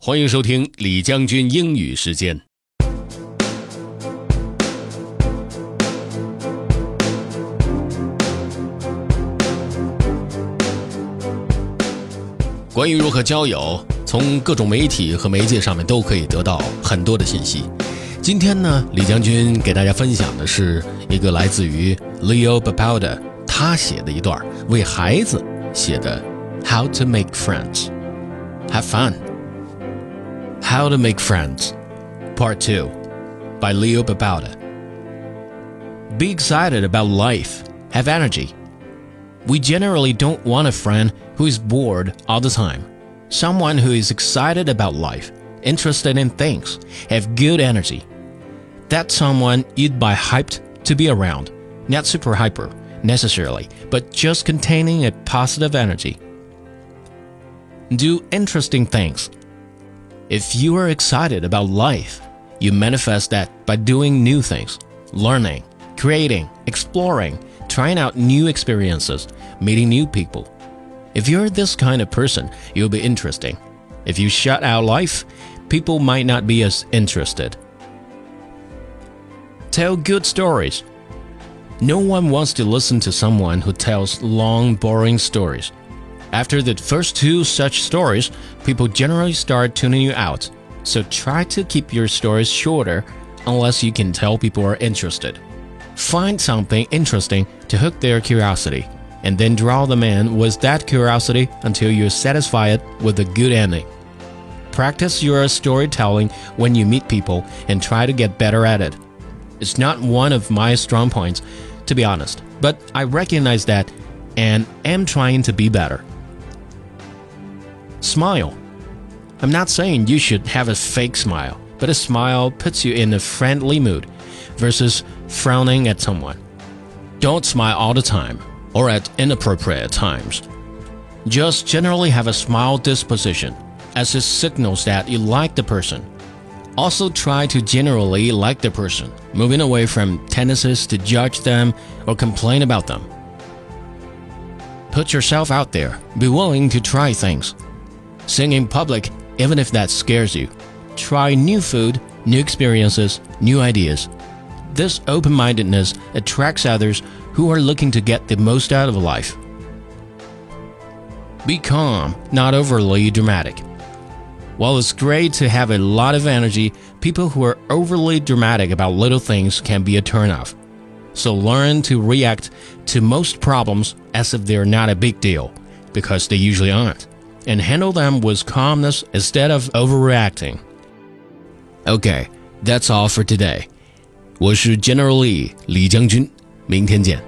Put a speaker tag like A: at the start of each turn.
A: 欢迎收听李将军英语时间。关于如何交友，从各种媒体和媒介上面都可以得到很多的信息。今天呢，李将军给大家分享的是一个来自于 Leo b a p a l d a 他写的一段为孩子写的 How to Make Friends。Have fun. How to Make Friends, Part 2 by Leo Babauta. Be excited about life. Have energy. We generally don't want a friend who is bored all the time. Someone who is excited about life, interested in things, have good energy. That's someone you'd buy hyped to be around. Not super hyper, necessarily, but just containing a positive energy. Do interesting things. If you are excited about life, you manifest that by doing new things, learning, creating, exploring, trying out new experiences, meeting new people. If you're this kind of person, you'll be interesting. If you shut out life, people might not be as interested. Tell good stories. No one wants to listen to someone who tells long, boring stories. After the first two such stories, people generally start tuning you out. So try to keep your stories shorter unless you can tell people are interested. Find something interesting to hook their curiosity, and then draw them in with that curiosity until you satisfy it with a good ending. Practice your storytelling when you meet people and try to get better at it. It's not one of my strong points, to be honest, but I recognize that and am trying to be better. Smile. I'm not saying you should have a fake smile, but a smile puts you in a friendly mood versus frowning at someone. Don't smile all the time or at inappropriate times. Just generally have a smile disposition, as it signals that you like the person. Also, try to generally like the person, moving away from tendencies to judge them or complain about them. Put yourself out there, be willing to try things. Sing in public, even if that scares you. Try new food, new experiences, new ideas. This open mindedness attracts others who are looking to get the most out of life. Be calm, not overly dramatic. While it's great to have a lot of energy, people who are overly dramatic about little things can be a turnoff. So learn to react to most problems as if they're not a big deal, because they usually aren't, and handle them with calmness instead of overreacting. Okay, that's all for today. 我是 General Lee 李将军，明天见。